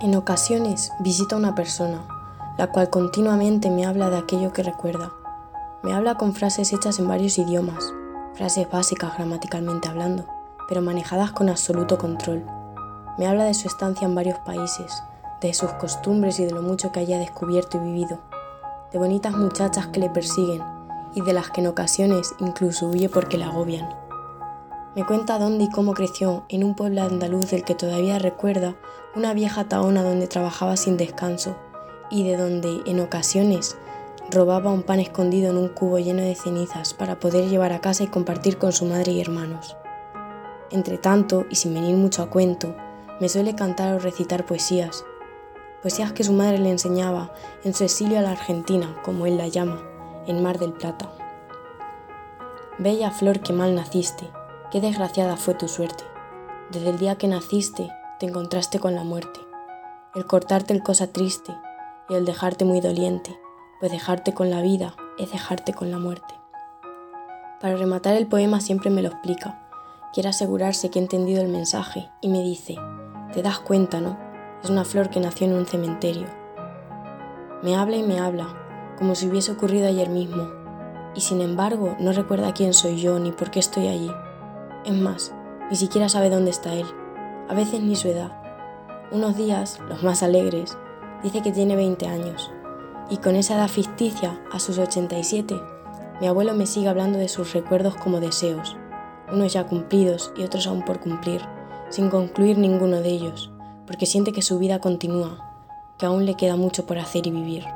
En ocasiones visito a una persona, la cual continuamente me habla de aquello que recuerda. Me habla con frases hechas en varios idiomas, frases básicas gramaticalmente hablando, pero manejadas con absoluto control. Me habla de su estancia en varios países, de sus costumbres y de lo mucho que haya descubierto y vivido, de bonitas muchachas que le persiguen y de las que en ocasiones incluso huye porque la agobian. Me cuenta dónde y cómo creció en un pueblo andaluz del que todavía recuerda una vieja taona donde trabajaba sin descanso y de donde en ocasiones robaba un pan escondido en un cubo lleno de cenizas para poder llevar a casa y compartir con su madre y hermanos. Entre tanto, y sin venir mucho a cuento, me suele cantar o recitar poesías, poesías que su madre le enseñaba en su exilio a la Argentina, como él la llama, en Mar del Plata. Bella flor que mal naciste, Qué desgraciada fue tu suerte. Desde el día que naciste te encontraste con la muerte. El cortarte el cosa triste y el dejarte muy doliente, pues dejarte con la vida es dejarte con la muerte. Para rematar el poema siempre me lo explica. Quiere asegurarse que he entendido el mensaje y me dice, te das cuenta, ¿no? Es una flor que nació en un cementerio. Me habla y me habla, como si hubiese ocurrido ayer mismo, y sin embargo no recuerda quién soy yo ni por qué estoy allí. Es más, ni siquiera sabe dónde está él, a veces ni su edad. Unos días, los más alegres, dice que tiene 20 años, y con esa edad ficticia, a sus 87, mi abuelo me sigue hablando de sus recuerdos como deseos, unos ya cumplidos y otros aún por cumplir, sin concluir ninguno de ellos, porque siente que su vida continúa, que aún le queda mucho por hacer y vivir.